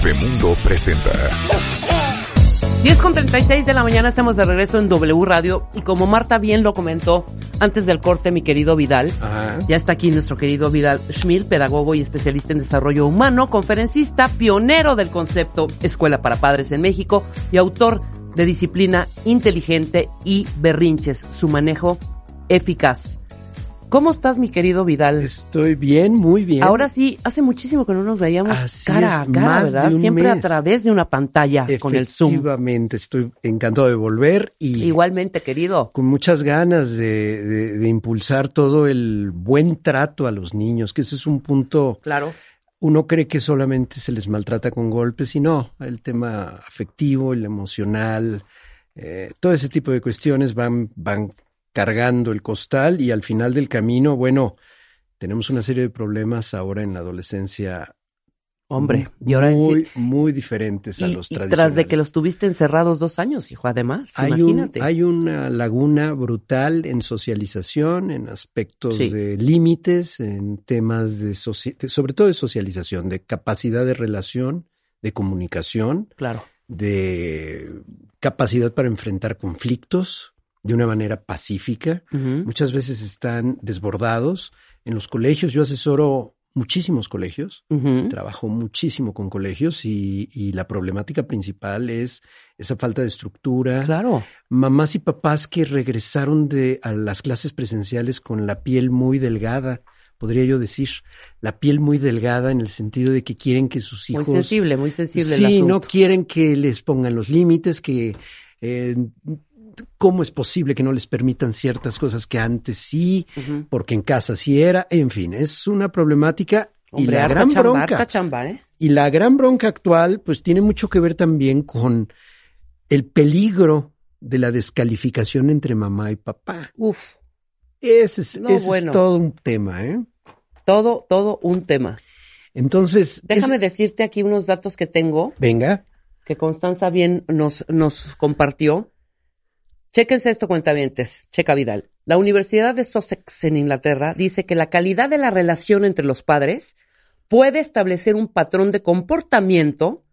Bebemundo presenta. 10 con 36 de la mañana estamos de regreso en W Radio y como Marta bien lo comentó antes del corte mi querido Vidal, Ajá. ya está aquí nuestro querido Vidal Schmil, pedagogo y especialista en desarrollo humano, conferencista, pionero del concepto Escuela para Padres en México y autor de Disciplina Inteligente y Berrinches, su manejo eficaz. ¿Cómo estás mi querido Vidal? Estoy bien, muy bien. Ahora sí, hace muchísimo que no nos veíamos Así cara a cara, ¿verdad? Siempre a través de una pantalla con el Zoom. Efectivamente, estoy encantado de volver y Igualmente, querido. con muchas ganas de, de- de impulsar todo el buen trato a los niños, que ese es un punto, Claro. uno cree que solamente se les maltrata con golpes y no, el tema afectivo, el emocional, eh, todo ese tipo de cuestiones van, van cargando el costal y al final del camino, bueno, tenemos una serie de problemas ahora en la adolescencia Hombre, y ahora muy, sí. muy diferentes a Y, los y tradicionales. tras de que los tuviste encerrados dos años, hijo, además, hay, un- imagínate. hay una laguna brutal en socialización, en aspectos Sí. de límites, en temas de- sobre todo de socialización, de capacidad de relación, de comunicación, Claro. de capacidad para enfrentar conflictos de una manera pacífica. Muchas veces están desbordados. En los colegios, yo asesoro muchísimos colegios, trabajo muchísimo con colegios y, y la problemática principal es esa falta de estructura. Claro. Mamás y papás que regresaron de a las clases presenciales con la piel muy delgada, podría yo decir, la piel muy delgada en el sentido de que quieren que sus Muy hijos sensible, muy sensible Sí, no quieren que les pongan los límites, que eh, cómo es posible que no les permitan ciertas cosas que antes sí, porque en casa sí era, en fin, es una problemática y la gran chamba, bronca chamba, ¿eh? y la gran bronca actual pues tiene mucho que ver también con el peligro de la descalificación entre mamá y papá. Uf, Ese es, No, ese es bueno. todo un tema, ¿eh? todo, todo un tema. Entonces, Déjame es- decirte aquí unos datos que tengo venga, que Constanza bien nos, nos compartió. Chéquense esto, cuentavientes. Checa Vidal. La Universidad de Sussex en Inglaterra dice que la calidad de la relación entre los padres puede establecer un patrón de comportamiento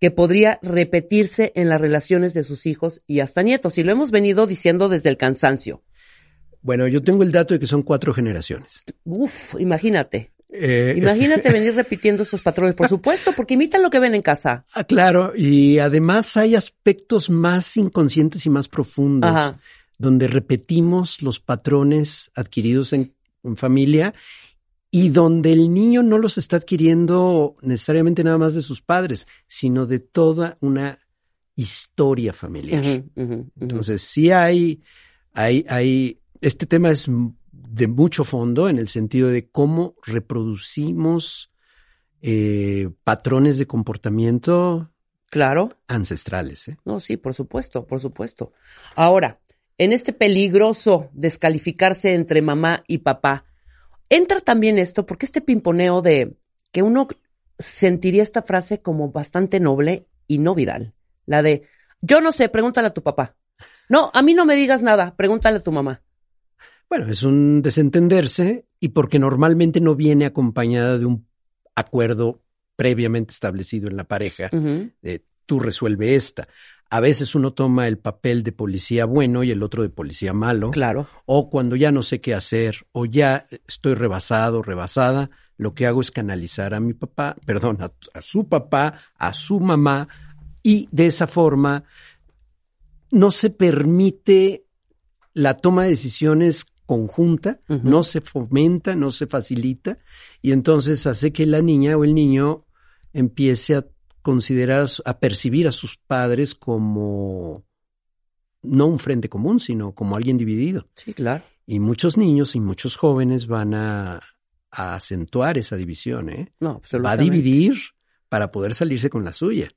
que podría repetirse en las relaciones de sus hijos y hasta nietos. Y lo hemos venido diciendo desde el cansancio. bueno, yo tengo el dato de que son cuatro generaciones. Uf, imagínate. Eh, Imagínate venir repitiendo esos patrones, por supuesto, porque imitan lo que ven en casa. Ah, claro, y además hay aspectos más inconscientes y más profundos, Ajá. donde repetimos los patrones adquiridos en, en familia y donde el niño no los está adquiriendo necesariamente nada más de sus padres, sino de toda una historia familiar. Entonces, sí hay, hay, hay, este tema es de mucho fondo en el sentido de cómo reproducimos eh, patrones de comportamiento claro. ancestrales. ¿eh? No, sí, por supuesto, por supuesto. Ahora, en este peligroso descalificarse entre mamá y papá, entra también esto, porque este pimponeo de que uno sentiría esta frase como bastante noble y no Vidal. La de, yo no sé, pregúntale a tu papá. No, a mí no me digas nada, pregúntale a tu mamá. Bueno, es un desentenderse y porque normalmente no viene acompañada de un acuerdo previamente establecido en la pareja de tú resuelve esta. A veces uno toma el papel de policía bueno y el otro de policía malo. Claro. o cuando ya no sé qué hacer o ya estoy rebasado, rebasada, lo que hago es canalizar a mi papá, perdón, a, a su papá, a su mamá y de esa forma no se permite la toma de decisiones conjunta, no se fomenta, no se facilita y entonces hace que la niña o el niño empiece a considerar, a percibir a sus padres como no un frente común, sino como alguien dividido. Sí, claro. Y muchos niños y muchos jóvenes van a, a acentuar esa división, ¿eh? No, Va a dividir para poder salirse con la suya.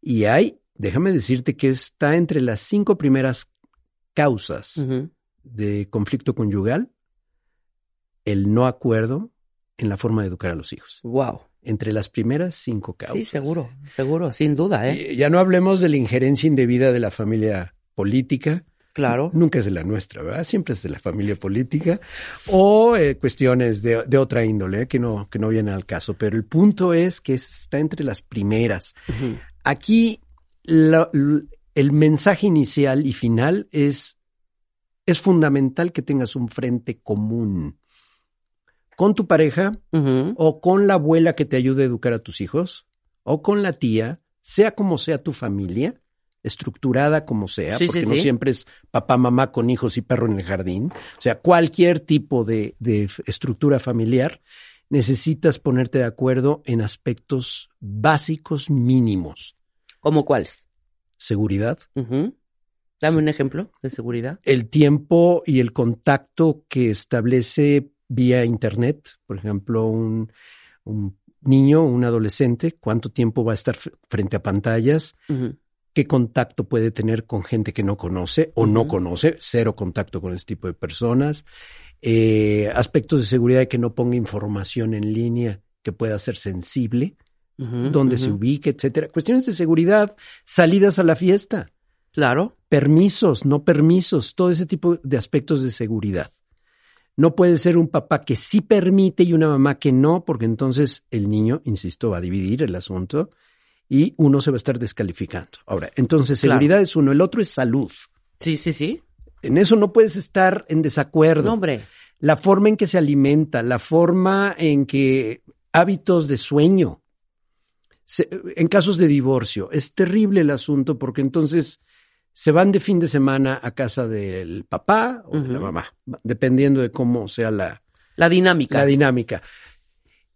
Y hay, déjame decirte que está entre las cinco primeras causas. De conflicto conyugal el no acuerdo en la forma de educar a los hijos. Wow. Entre las primeras cinco causas. Sí, seguro, seguro, sin duda, ¿eh? Ya no hablemos de la injerencia indebida de la familia política, Claro. Nunca es de la nuestra, ¿verdad? Siempre es de la familia política o eh, cuestiones de, de, otra índole ¿eh? que no, que no vienen al caso. Pero el punto es que está entre las primeras. Aquí la- el mensaje inicial y final es, es fundamental que tengas un frente común con tu pareja o con la abuela que te ayude a educar a tus hijos o con la tía, sea como sea tu familia, estructurada como sea, Sí, porque sí, no sí. siempre es papá, mamá con hijos y perro en el jardín. O sea, cualquier tipo de, de estructura familiar, necesitas ponerte de acuerdo en aspectos básicos mínimos. ¿Cómo cuáles? Seguridad. Dame un ejemplo de seguridad. el tiempo y el contacto que establece vía Internet, por ejemplo, un, un niño, un adolescente, cuánto tiempo va a estar frente a pantallas, qué contacto puede tener con gente que no conoce o no conoce, cero contacto con este tipo de personas, eh, aspectos de seguridad de que no ponga información en línea que pueda ser sensible, dónde se ubique, etcétera. Cuestiones de seguridad, salidas a la fiesta, Claro. Permisos, no permisos, todo ese tipo de aspectos de seguridad. No puede ser un papá que sí permite y una mamá que no, porque entonces el niño, insisto, va a dividir el asunto y uno se va a estar descalificando. Ahora, entonces Claro. seguridad es uno, el otro es salud. Sí, sí, sí. En eso no puedes estar en desacuerdo. No, hombre. La forma en que se alimenta, la forma en que hábitos de sueño. Se- en casos de divorcio, es terrible el asunto porque entonces se van de fin de semana a casa del papá o de la mamá, dependiendo de cómo sea la, La dinámica. la dinámica.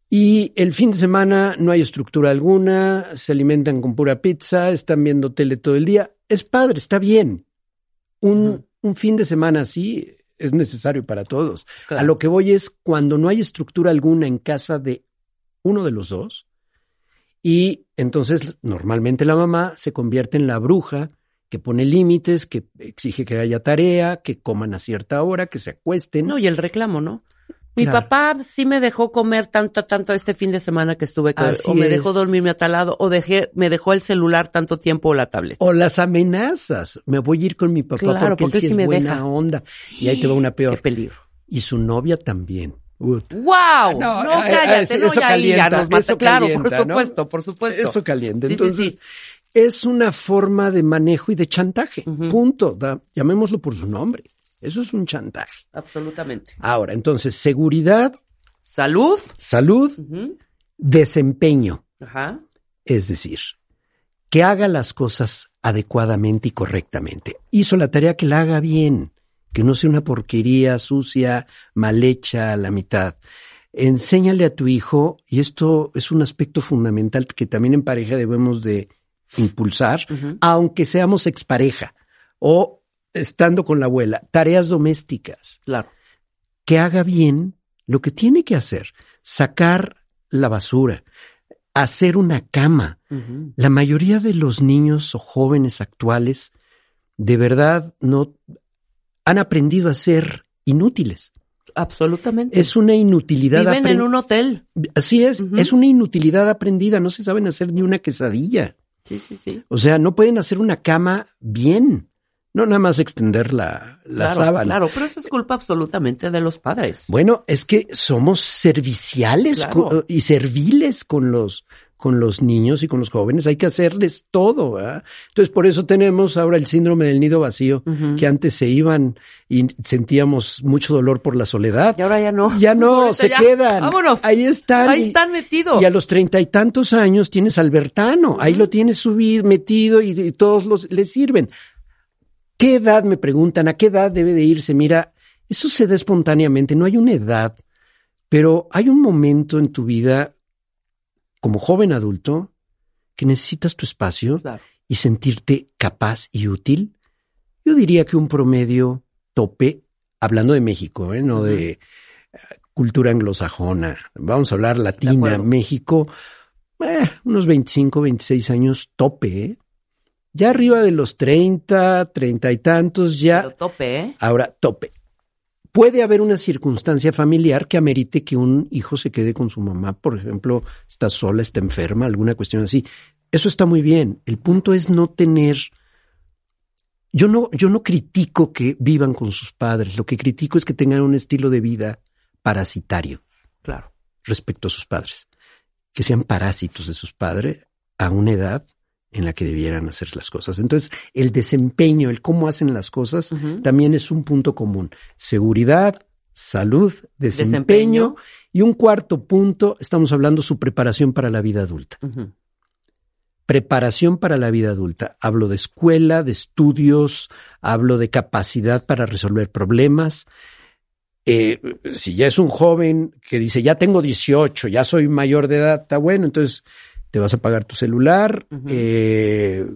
Y el fin de semana no hay estructura alguna, se alimentan con pura pizza, están viendo tele todo el día. Es padre, está bien. Un, un fin de semana así es necesario para todos. Claro. A lo que voy es cuando no hay estructura alguna en casa de uno de los dos, y entonces normalmente la mamá se convierte en la bruja que pone límites, que exige que haya tarea, que coman a cierta hora, que se acuesten. No, y el reclamo, ¿no? Mi Claro. papá sí me dejó comer tanto, tanto este fin de semana que estuve, con- Así o me dejó dormirme a tal lado, o dejé, me dejó el celular tanto tiempo o la tablet. O las amenazas. Me voy a ir con mi papá Claro, porque, porque él sí es me buena deja. onda. Y ahí te va una Qué peor. peligro. Y su novia también. ¡Wow! No, No, eh, cállate, no, eso ya nos mata. eso Claro, calienta, por ¿no? supuesto, por supuesto. Eso caliente. Sí, sí, Entonces, sí. Es una forma de manejo y de chantaje. Punto. Da- llamémoslo por su nombre. Eso es un chantaje. Absolutamente. Ahora, entonces, seguridad, Salud. salud, desempeño. Ajá. Es decir, que haga las cosas adecuadamente y correctamente. Hizo la tarea que la haga bien, que no sea una porquería sucia, mal hecha a la mitad. Enséñale a tu hijo, y esto es un aspecto fundamental que también en pareja debemos de impulsar, aunque seamos expareja o estando con la abuela, tareas domésticas Claro. que haga bien lo que tiene que hacer, sacar la basura, hacer una cama. La mayoría de los niños o jóvenes actuales de verdad no han aprendido a ser inútiles. Absolutamente. Es una inutilidad Viven en un hotel. Así es, es una inutilidad aprendida, no se saben hacer ni una quesadilla. Sí, sí, sí. O sea, no pueden hacer una cama bien. No nada más extender la, la claro, sábana. claro, pero eso es culpa absolutamente de los padres. Bueno, es que somos serviciales Claro. y serviles con los con los niños y con los jóvenes, hay que hacerles todo, ¿verdad? Entonces, por eso tenemos ahora el síndrome del nido vacío, que antes se iban y sentíamos mucho dolor por la soledad. Y ahora ya no. Ya no, Ahorita se ya. quedan. Vámonos. Ahí están. Ahí y- están metidos. Y a los treinta y tantos años tienes Albertano, ahí lo tienes subido, metido y, y todos los le sirven. ¿Qué edad me preguntan? ¿A qué edad debe de irse? Mira, eso se da espontáneamente, no hay una edad, pero hay un momento en tu vida como joven adulto que necesitas tu espacio Claro. y sentirte capaz y útil. Yo diría que un promedio tope, hablando de México, ¿eh? no de eh, cultura anglosajona, vamos a hablar latina. México, eh, unos 25, 26 años tope. ¿eh? Ya arriba de los 30, 30 y tantos, ya Pero tope, ¿eh? Ahora, tope. Puede haber una circunstancia familiar que amerite que un hijo se quede con su mamá, por ejemplo, está sola, está enferma, alguna cuestión así. Eso está muy bien. El punto es no tener yo no, yo no critico que vivan con sus padres, lo que critico es que tengan un estilo de vida parasitario. Claro. Respecto a sus padres. Que sean parásitos de sus padres a una edad en la que debieran hacer las cosas. Entonces, el desempeño, el cómo hacen las cosas, también es un punto común. Seguridad, salud, desempeño, y un cuarto punto, estamos hablando su preparación para la vida adulta. Preparación para la vida adulta. Hablo de escuela, de estudios, hablo de capacidad para resolver problemas. Eh, si ya es un joven que dice, ya tengo 18, ya soy mayor de edad, está bueno, entonces te vas a pagar tu celular, eh,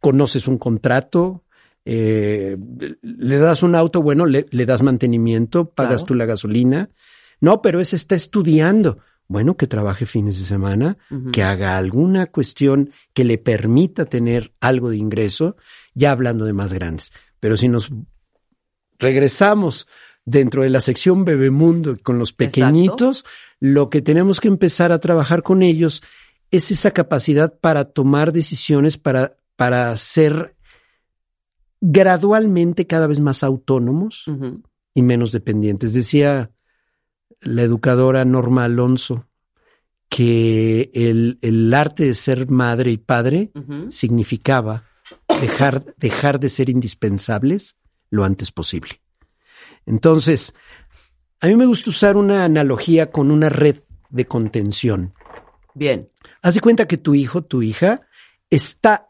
conoces un contrato, eh, le das un auto, bueno, le, das mantenimiento, pagas tú la gasolina. No, pero ese está estudiando. Bueno, que trabaje fines de semana, que haga alguna cuestión que le permita tener algo de ingreso, ya hablando de más grandes. Pero si nos regresamos dentro de la sección Bebemundo con los pequeñitos, lo que tenemos que empezar a trabajar con ellos es esa capacidad para tomar decisiones, para, para ser gradualmente cada vez más autónomos y menos dependientes. Decía la educadora Norma Alonso que el, el arte de ser madre y padre significaba dejar, dejar de ser indispensables lo antes posible. Entonces, a mí me gusta usar una analogía con una red de contención. Bien. Haz de cuenta que tu hijo, tu hija, está,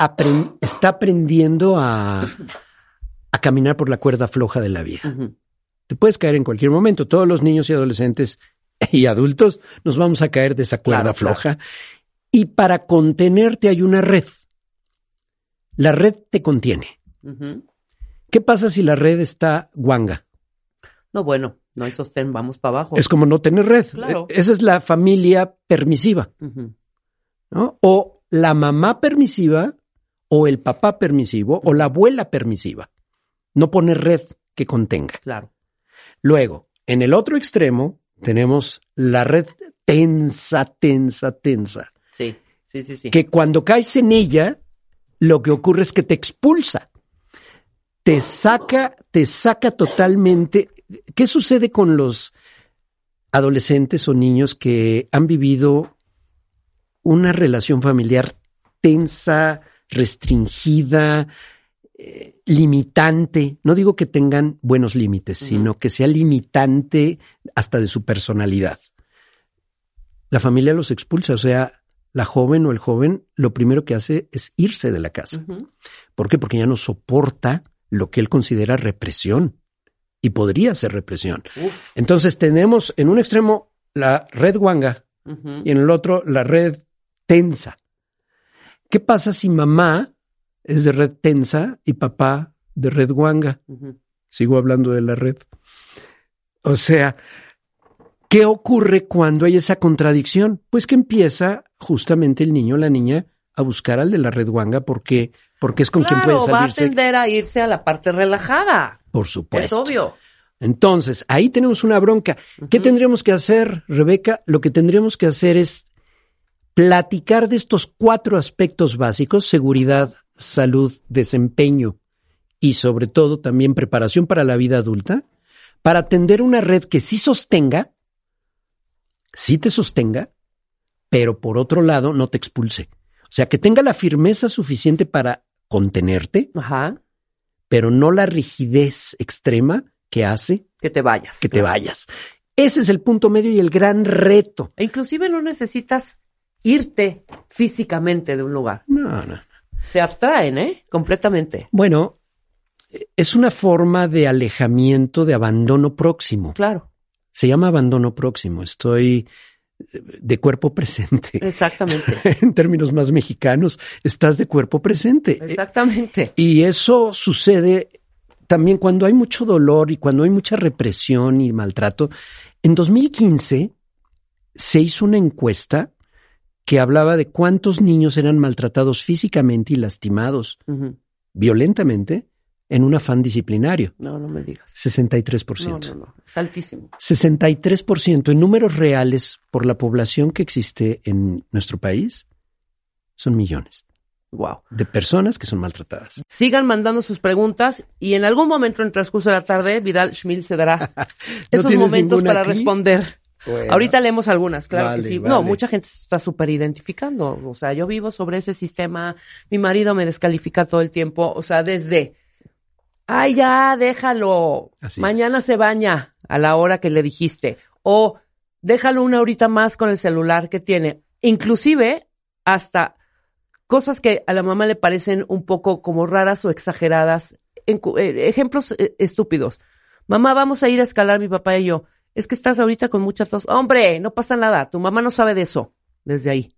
está aprendiendo a, a, caminar por la cuerda floja de la vida. Te puedes caer en cualquier momento. Todos los niños y adolescentes y adultos nos vamos a caer de esa cuerda floja. Y para contenerte hay una red. La red te contiene. ¿Qué pasa si la red está guanga? No, bueno, no hay sostén, vamos para abajo. Es como no tener red. E, esa es la familia permisiva. ¿no? O la mamá permisiva, o el papá permisivo, o la abuela permisiva. No poner red que contenga. Claro. Luego, en el otro extremo, tenemos la red tensa, tensa, tensa. Sí, sí, sí, sí. Que cuando caes en ella, lo que ocurre es que te expulsa. Te saca, te saca totalmente ¿Qué sucede con los adolescentes o niños que han vivido una relación familiar tensa, restringida, eh, limitante? No digo que tengan buenos límites, sino que sea limitante hasta de su personalidad. La familia los expulsa, o sea, la joven o el joven lo primero que hace es irse de la casa. ¿Por qué? Porque ya no soporta lo que él considera represión y podría ser represión. Entonces tenemos en un extremo la red guanga y en el otro la red tensa. ¿Qué pasa si mamá es de red tensa y papá de red guanga? Sigo hablando de la red. O sea, ¿qué ocurre cuando hay esa contradicción? Pues que empieza justamente el niño o la niña a buscar al de la red guanga porque, porque es con quien puede salirse. va a tender a irse a la parte relajada. Por supuesto. Es obvio. Entonces, ahí tenemos una bronca. ¿Qué tendríamos que hacer, Rebeca? Lo que tendríamos que hacer es platicar de estos cuatro aspectos básicos, seguridad, salud, desempeño y sobre todo también preparación para la vida adulta, para atender una red que sí sostenga, sí te sostenga, pero por otro lado no te expulse. O sea, que tenga la firmeza suficiente para contenerte, Ajá pero no la rigidez extrema que hace que te vayas. Que te vayas. Ese es el punto medio y el gran reto. E inclusive no necesitas irte físicamente de un lugar. No, no. Se abstraen, ¿eh? Completamente. Bueno, es una forma de alejamiento, de abandono próximo. Claro. Se llama abandono próximo. Estoy de cuerpo presente. Exactamente. en términos más mexicanos, estás de cuerpo presente. Exactamente. Y eso sucede también cuando hay mucho dolor y cuando hay mucha represión y maltrato. En 2015 se hizo una encuesta que hablaba de cuántos niños eran maltratados físicamente y lastimados violentamente en un afán disciplinario. No, no me digas. 63%. No, no, no. Es altísimo. 63% en números reales por la población que existe en nuestro país son millones. Wow. de personas que son maltratadas. Sigan mandando sus preguntas y en algún momento en el transcurso de la tarde, Vidal Schmil se dará esos momentos para aquí? responder. Bueno. Ahorita leemos algunas, claro Vale, que sí. vale. No, mucha gente se está súper identificando. O sea, yo vivo sobre ese sistema, mi marido me descalifica todo el tiempo. O sea, desde, ay, ya, déjalo. Así Mañana es. se baña a la hora que le dijiste. O déjalo una horita más con el celular que tiene. Inclusive, hasta cosas que a la mamá le parecen un poco como raras o exageradas. En eh, ejemplos eh, estúpidos. Mamá, vamos a ir a escalar mi papá y yo. Es que estás ahorita con muchas tos. Hombre, no pasa nada. Tu mamá no sabe de eso. Desde ahí.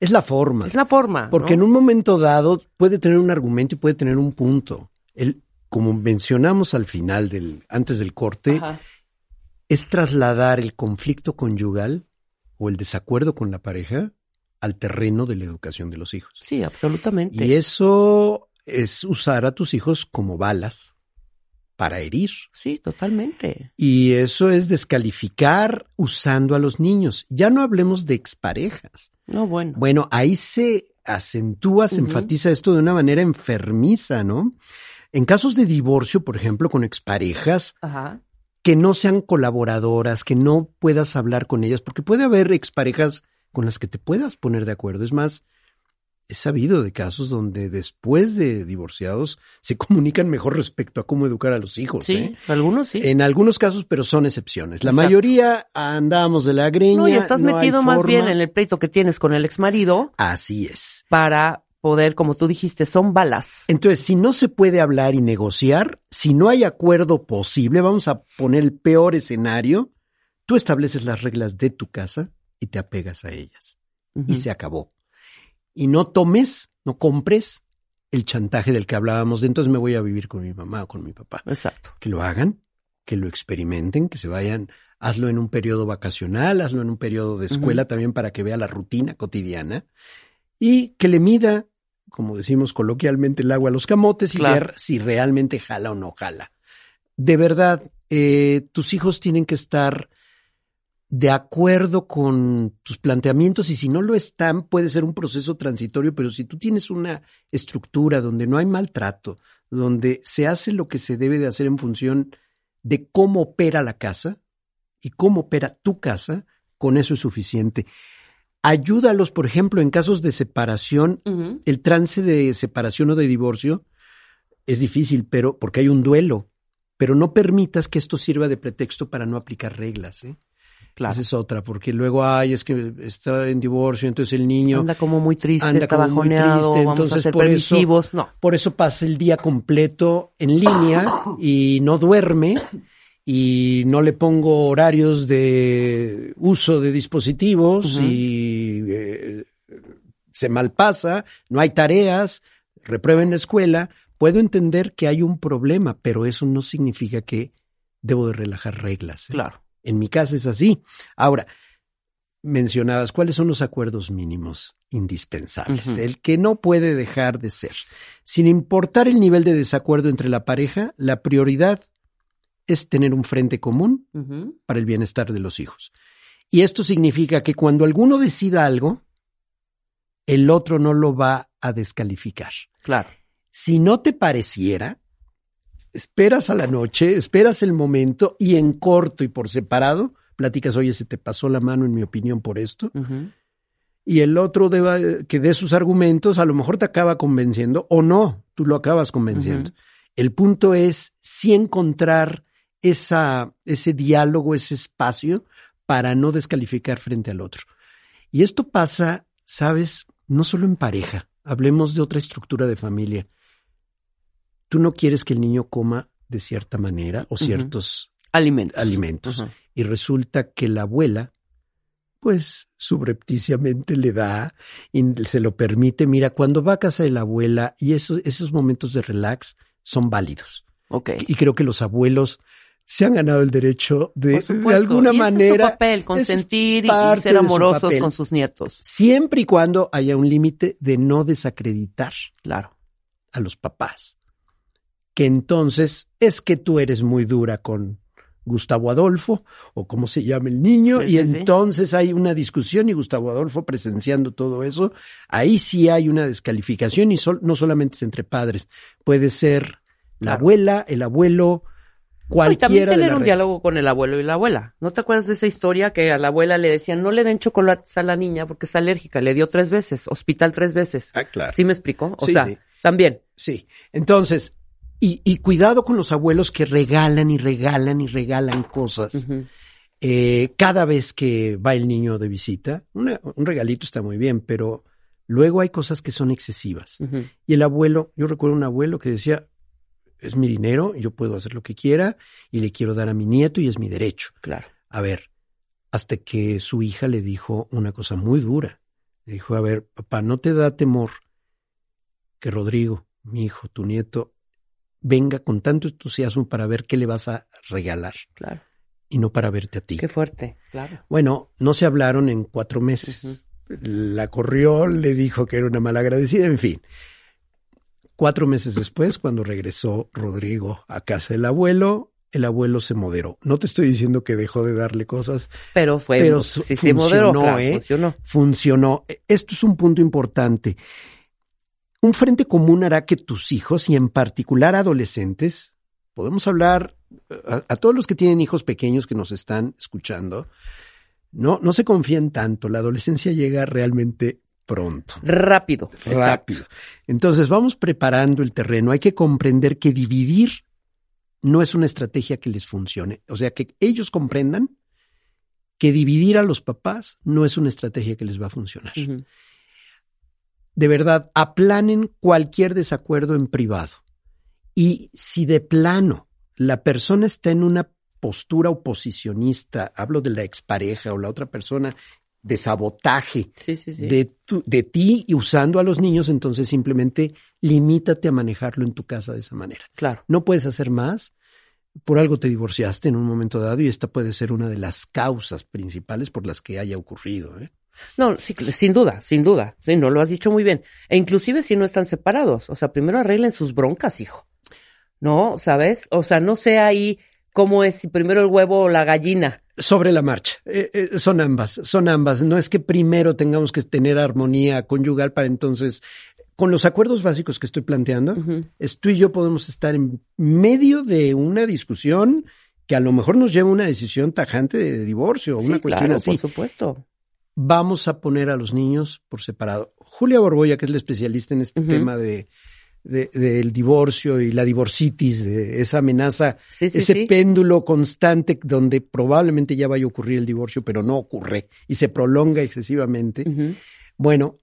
Es la forma. Es la forma. Porque en un momento dado puede tener un argumento y puede tener un punto. El, como mencionamos al final del, antes del corte, Ajá. es trasladar el conflicto conyugal o el desacuerdo con la pareja al terreno de la educación de los hijos. Sí, absolutamente. Y eso es usar a tus hijos como balas para herir. Sí, totalmente. Y eso es descalificar usando a los niños. Ya no hablemos de exparejas. No, bueno. Bueno, ahí se acentúa, se enfatiza esto de una manera enfermiza, ¿no? En casos de divorcio, por ejemplo, con exparejas, Ajá. que no sean colaboradoras, que no puedas hablar con ellas, porque puede haber exparejas con las que te puedas poner de acuerdo. Es más, he sabido de casos donde después de divorciados se comunican mejor respecto a cómo educar a los hijos. Sí, ¿eh? algunos sí. En algunos casos, pero son excepciones. La Exacto. mayoría andamos de la greña. no, y estás no metido más bien en el pleito que tienes con el exmarido Así es. para poder, como tú dijiste, son balas. Entonces, si no se puede hablar y negociar, si no hay acuerdo posible, vamos a poner el peor escenario, tú estableces las reglas de tu casa y te apegas a ellas. Y se acabó. Y no tomes, no compres el chantaje del que hablábamos de entonces me voy a vivir con mi mamá o con mi papá. Exacto. Que lo hagan, que lo experimenten, que se vayan, hazlo en un periodo vacacional, hazlo en un periodo de escuela también para que vea la rutina cotidiana y que le mida, como decimos coloquialmente, el agua a los camotes y Claro. ver si realmente jala o no jala. De verdad, eh, tus hijos tienen que estar de acuerdo con tus planteamientos y si no lo están puede ser un proceso transitorio, pero si tú tienes una estructura donde no hay maltrato, donde se hace lo que se debe de hacer en función de cómo opera la casa y cómo opera tu casa, con eso es suficiente. Ayúdalos, por ejemplo, en casos de separación, el trance de separación o de divorcio es difícil, pero porque hay un duelo. Pero no permitas que esto sirva de pretexto para no aplicar reglas. ¿eh? Claro. Esa es otra, porque luego, ay, es que está en divorcio, entonces el niño, Anda como muy triste, anda está como muy triste, vamos a entonces ser por eso-. No. por eso pasa el día completo en línea y no duerme y no le pongo horarios de uso de dispositivos y eh, se malpasa, no hay tareas, reprueba en la escuela. Puedo entender que hay un problema, pero eso no significa que debo de relajar reglas. ¿eh? Claro. En mi casa es así. Ahora, mencionabas cuáles son los acuerdos mínimos indispensables, el que no puede dejar de ser. Sin importar el nivel de desacuerdo entre la pareja, la prioridad es tener un frente común para el bienestar de los hijos. Y esto significa que cuando alguno decida algo, el otro no lo va a descalificar. Claro. Si no te pareciera, esperas a la noche, esperas el momento y en corto y por separado, platicas, oye, se te pasó la mano en mi opinión por esto, y el otro deba, que dé sus argumentos, a lo mejor te acaba convenciendo o no, tú lo acabas convenciendo. El punto es sí encontrar esa, ese diálogo, ese espacio para no descalificar frente al otro. Y esto pasa, sabes, no solo en pareja, hablemos de otra estructura de familia. Tú no quieres que el niño coma de cierta manera o ciertos Alimentos. alimentos y resulta que la abuela, pues subrepticiamente le da y se lo permite. Mira, cuando va a casa de la abuela y esos, esos momentos de relax son válidos. Ok. Y creo que los abuelos se han ganado el derecho de, de alguna Y manera. Es su papel, es consentir y- ser su amorosos con sus nietos. Siempre y cuando haya un límite de no desacreditar Claro. a los papás. Que entonces es que tú eres muy dura con Gustavo Adolfo o cómo se llama el niño Sí, y sí, sí. entonces hay una discusión y Gustavo Adolfo presenciando todo eso, ahí sí hay una descalificación y sol- no solamente es entre padres, puede ser la Claro. abuela, el abuelo, No, y también cualquiera de tener un diálogo con el abuelo y la abuela. ¿No te acuerdas de esa historia que a la abuela le decían no le den chocolates a la niña porque es alérgica? Le dio tres veces, hospital tres veces. Ah, claro. ¿Sí me explicó? O Sí, sea, sí. también. Sí, entonces, y, y cuidado con los abuelos que regalan y regalan y regalan cosas. Eh, cada vez que va el niño de visita, una- un regalito está muy bien, pero luego hay cosas que son excesivas. Y el abuelo, yo recuerdo un abuelo que decía, es mi dinero, yo puedo hacer lo que quiera y le quiero dar a mi nieto y es mi derecho. Claro. A ver, hasta que su hija le dijo una cosa muy dura. Le dijo, a ver, papá, ¿no te da temor que Rodrigo, mi hijo, tu nieto, venga con tanto entusiasmo para ver qué le vas a regalar Claro. y no para verte a ti? Qué fuerte. Claro. Bueno, no se hablaron en cuatro meses. La corrió, le dijo que era una malagradecida, en fin. Cuatro meses después, cuando regresó Rodrigo a casa del abuelo, el abuelo se moderó. No te estoy diciendo que dejó de darle cosas, Pero fue, Pero moderó, funcionó, claro, ¿eh? funcionó. funcionó. Esto es un punto importante. Un frente común hará que tus hijos, y en particular adolescentes, podemos hablar a, a todos los que tienen hijos pequeños que nos están escuchando, no, no se confíen tanto. La adolescencia llega realmente pronto. Rápido. Rápido. Exacto. Entonces vamos preparando el terreno. Hay que comprender que dividir no es una estrategia que les funcione. O sea, que ellos comprendan que dividir a los papás no es una estrategia que les va a funcionar. De verdad, aplanen cualquier desacuerdo en privado. Y si de plano la persona está en una postura oposicionista, hablo de la expareja o la otra persona, de sabotaje, Sí, sí, sí. de, tu- de ti y usando a los niños, entonces simplemente limítate a manejarlo en tu casa de esa manera. Claro. No puedes hacer más. Por algo te divorciaste en un momento dado y esta puede ser una de las causas principales por las que haya ocurrido. ¿eh? No, sí, sin duda, sin duda. Sí, no lo has dicho muy bien. E inclusive si no están separados. O sea, primero arreglen sus broncas, hijo. ¿No? ¿Sabes? O sea, no sé ahí cómo es si primero el huevo o la gallina. Sobre la marcha. Eh, eh, son ambas, son ambas. No es que primero tengamos que tener armonía conyugal para entonces, con los acuerdos básicos que estoy planteando, es tú y yo podemos estar en medio de una discusión que a lo mejor nos lleva a una decisión tajante de divorcio o Sí, una cuestión claro, así. por supuesto. Vamos a poner a los niños por separado. Julia Borboya, que es la especialista en este tema de, de- del divorcio y la divorcitis, de esa amenaza, Sí, sí, ese sí. péndulo constante donde probablemente ya vaya a ocurrir el divorcio, pero no ocurre y se prolonga excesivamente. Bueno,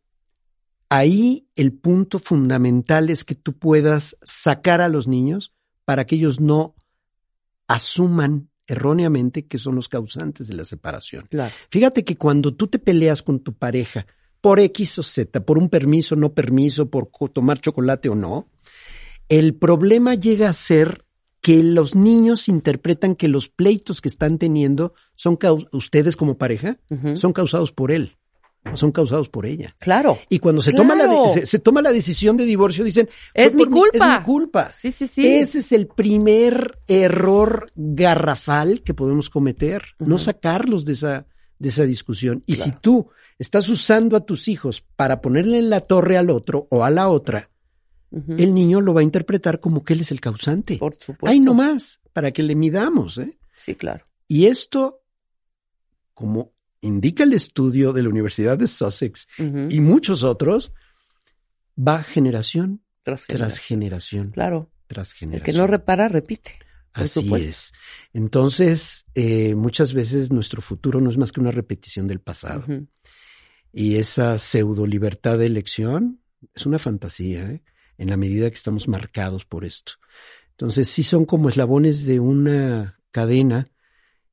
ahí el punto fundamental es que tú puedas sacar a los niños para que ellos no asuman erróneamente que son los causantes de la separación. Claro. Fíjate que cuando tú te peleas con tu pareja por X o Z, por un permiso, no permiso, por tomar chocolate o no, el problema llega a ser que los niños interpretan que los pleitos que están teniendo son ustedes como pareja son causados por él, o son causados por ella. Claro. Y cuando se toma la se, se toma la decisión de divorcio dicen Es "Fue mi culpa". es mi culpa. Sí, sí, sí. Ese es el primer error garrafal que podemos cometer, no sacarlos de esa, de esa discusión. Y si tú estás usando a tus hijos para ponerle en la torre al otro o a la otra, el niño lo va a interpretar como que él es el causante. Por supuesto. Ay, no más, para que le midamos. ¿eh? Sí, claro. Y esto, como indica el estudio de la Universidad de Sussex y muchos otros, va generación Tras tras generación. Claro. tras El que no repara, repite. Así es. Entonces, eh, muchas veces nuestro futuro no es más que una repetición del pasado. Y esa pseudo libertad de elección es una fantasía, ¿eh? en la medida que estamos marcados por esto. Entonces, sí son como eslabones de una cadena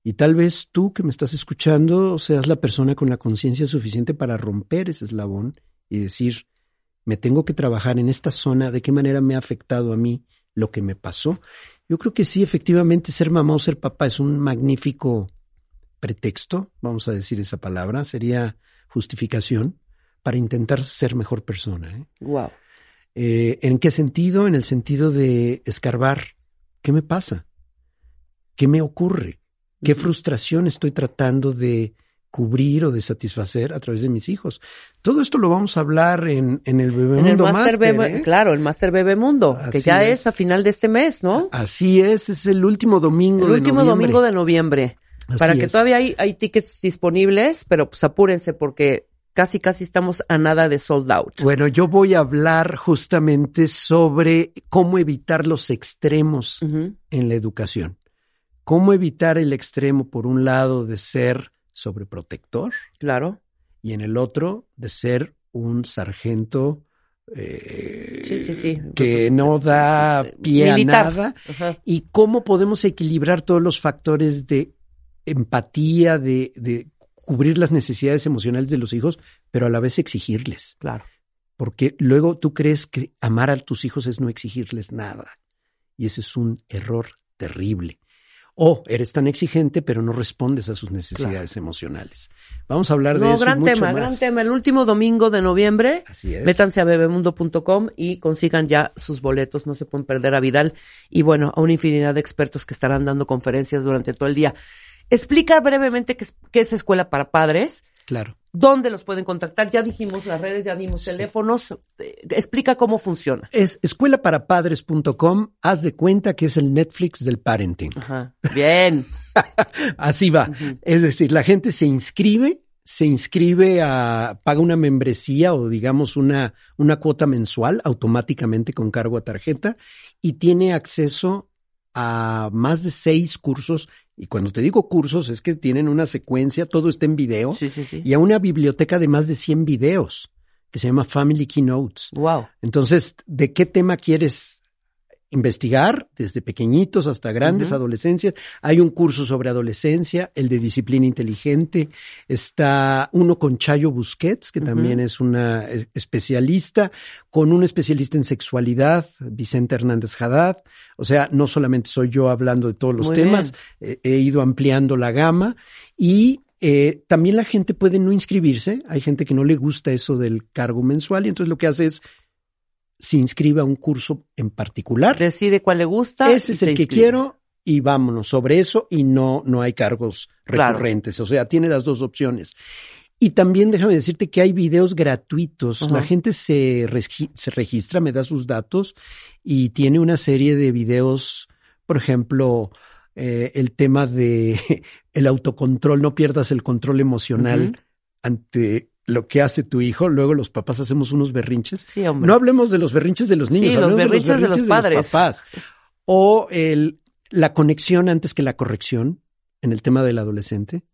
y tal vez tú que me estás escuchando seas la persona con la conciencia suficiente para romper ese eslabón y decir, me tengo que trabajar en esta zona, de qué manera me ha afectado a mí lo que me pasó. Yo creo que sí, efectivamente, ser mamá o ser papá es un magnífico pretexto, vamos a decir esa palabra, sería justificación para intentar ser mejor persona. ¿eh? Wow. Eh, ¿En qué sentido? En el sentido de escarbar. ¿Qué me pasa? ¿Qué me ocurre? qué frustración estoy tratando de cubrir o de satisfacer a través de mis hijos. Todo esto lo vamos a hablar en, en el Bebemundo Master. Bebe, ¿eh? Claro, el Master Bebemundo, que ya es. a final de este mes, ¿no? Así es, es el último domingo el último domingo de noviembre. Así para que es. todavía hay, hay tickets disponibles, pero pues apúrense porque casi casi estamos a nada de sold out. Bueno, yo voy a hablar justamente sobre cómo evitar los extremos en la educación. Cómo evitar el extremo, por un lado, de ser sobreprotector Claro. y en el otro, de ser un sargento eh, Sí, sí, sí. que no da pie Militar. a nada. Ajá. Y cómo podemos equilibrar todos los factores de empatía, de, de cubrir las necesidades emocionales de los hijos, pero a la vez exigirles. Claro. Porque luego tú crees que amar a tus hijos es no exigirles nada. Y ese es un error terrible. O eres tan exigente, pero no respondes a sus necesidades emocionales. Vamos a hablar de eso. y gran mucho tema, más. gran tema. El último domingo de noviembre, Así es. métanse a bebemundo.com y consigan ya sus boletos, no se pueden perder a Vidal y bueno, a una infinidad de expertos que estarán dando conferencias durante todo el día. Explica brevemente qué es, qué es Escuela para Padres, Claro. Dónde los pueden contactar, ya dijimos las redes, ya dimos teléfonos, Eh, explica cómo funciona. Es escuelaparapadres.com. Haz de cuenta que es el Netflix del parenting. Ajá. Bien. Así va. Es decir, la gente se inscribe, se inscribe a, paga una membresía o digamos una, una cuota mensual automáticamente con cargo a tarjeta y tiene acceso a más de seis cursos. Y cuando te digo cursos es que tienen una secuencia, todo está en video Sí, sí, sí. y a una biblioteca de más de 100 videos que se llama Family Keynotes. Wow. Entonces, ¿de qué tema quieres investigar? Desde pequeñitos hasta grandes, adolescencias. Hay un curso sobre adolescencia, el de disciplina inteligente. Está uno con Chayo Busquets, que también es una eh, especialista, con un especialista en sexualidad, Vicente Hernández Haddad. O sea, no solamente soy yo hablando de todos los Muy temas, eh, he ido ampliando la gama y eh, también la gente puede no inscribirse. Hay gente que no le gusta eso del cargo mensual y entonces lo que hace es se inscribe a un curso en particular. Decide cuál le gusta. Ese es el que inscribe. quiero y vámonos sobre eso y no, no hay cargos Claro. recurrentes. O sea, tiene las dos opciones. Y también déjame decirte que hay videos gratuitos. La gente se, regi- se registra, me da sus datos y tiene una serie de videos, por ejemplo, eh, el tema de el autocontrol, no pierdas el control emocional ante lo que hace tu hijo. Luego los papás hacemos unos berrinches. Sí, hombre. No hablemos de los berrinches de los Sí, niños, los hablemos berrinches de los padres. papás. O el, la conexión antes que la corrección en el tema del adolescente.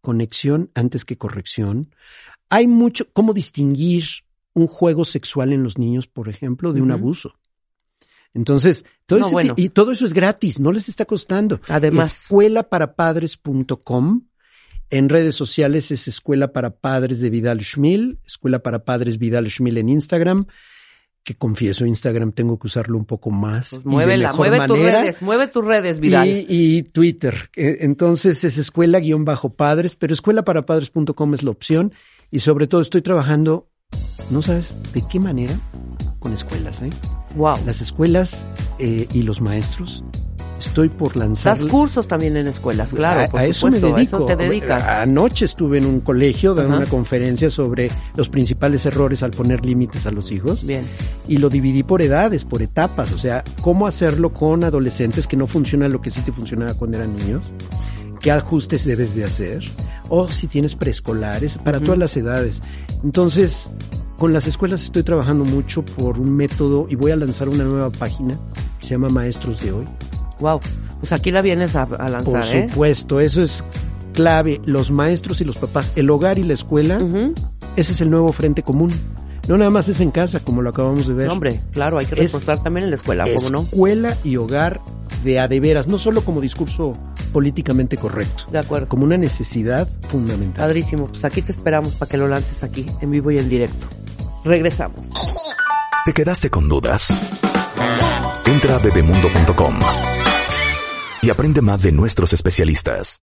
Conexión antes que corrección. Hay mucho, cómo distinguir un juego sexual en los niños, por ejemplo, de un abuso. Entonces, todo No, bueno. y todo eso es gratis, no les está costando. Además. Escuelaparapadres.com. En redes sociales es Escuela para Padres de Vidal Schmil, Escuela para Padres Vidal Schmil en Instagram, que confieso, Instagram tengo que usarlo un poco más. Pues y de muévela, mejor mueve tus manera. redes, mueve tus redes, Vidal. Y, y Twitter. Eh, Entonces es escuela-padres, pero escuelaparapadres.com es la opción. Y sobre todo estoy trabajando, no sabes de qué manera, con escuelas. ¿eh? Wow. Las escuelas eh, y los maestros. Estoy por lanzar. Das cursos también en escuelas, claro. a, por a eso me supuesto, dedico. A eso te dedicas. Anoche estuve en un colegio dando Ajá. una conferencia sobre los principales errores al poner límites a los hijos Bien. y lo dividí por edades, por etapas, o sea, cómo hacerlo con adolescentes que no funciona lo que sí te funcionaba cuando eran niños, qué ajustes debes de hacer, o si tienes preescolares, para Ujú. todas las edades. Entonces, con las escuelas estoy trabajando mucho por un método y voy a lanzar una nueva página que se llama Maestros de Hoy. Wow. Pues aquí la vienes a, a lanzar, Por ¿eh? supuesto, eso es clave, los maestros y los papás, el hogar y la escuela, ese es el nuevo frente común. No nada más es en casa, como lo acabamos de ver. No, hombre, claro, hay que Es- reforzar también en la escuela, ¿cómo no? escuela y hogar de a de veras, no solo como discurso políticamente correcto, De acuerdo. como una necesidad fundamental. Padrísimo. Pues aquí te esperamos para que lo lances aquí, en vivo y en directo. Regresamos. ¿Te quedaste con dudas? Entra a bebemundo.com y aprende más de nuestros especialistas.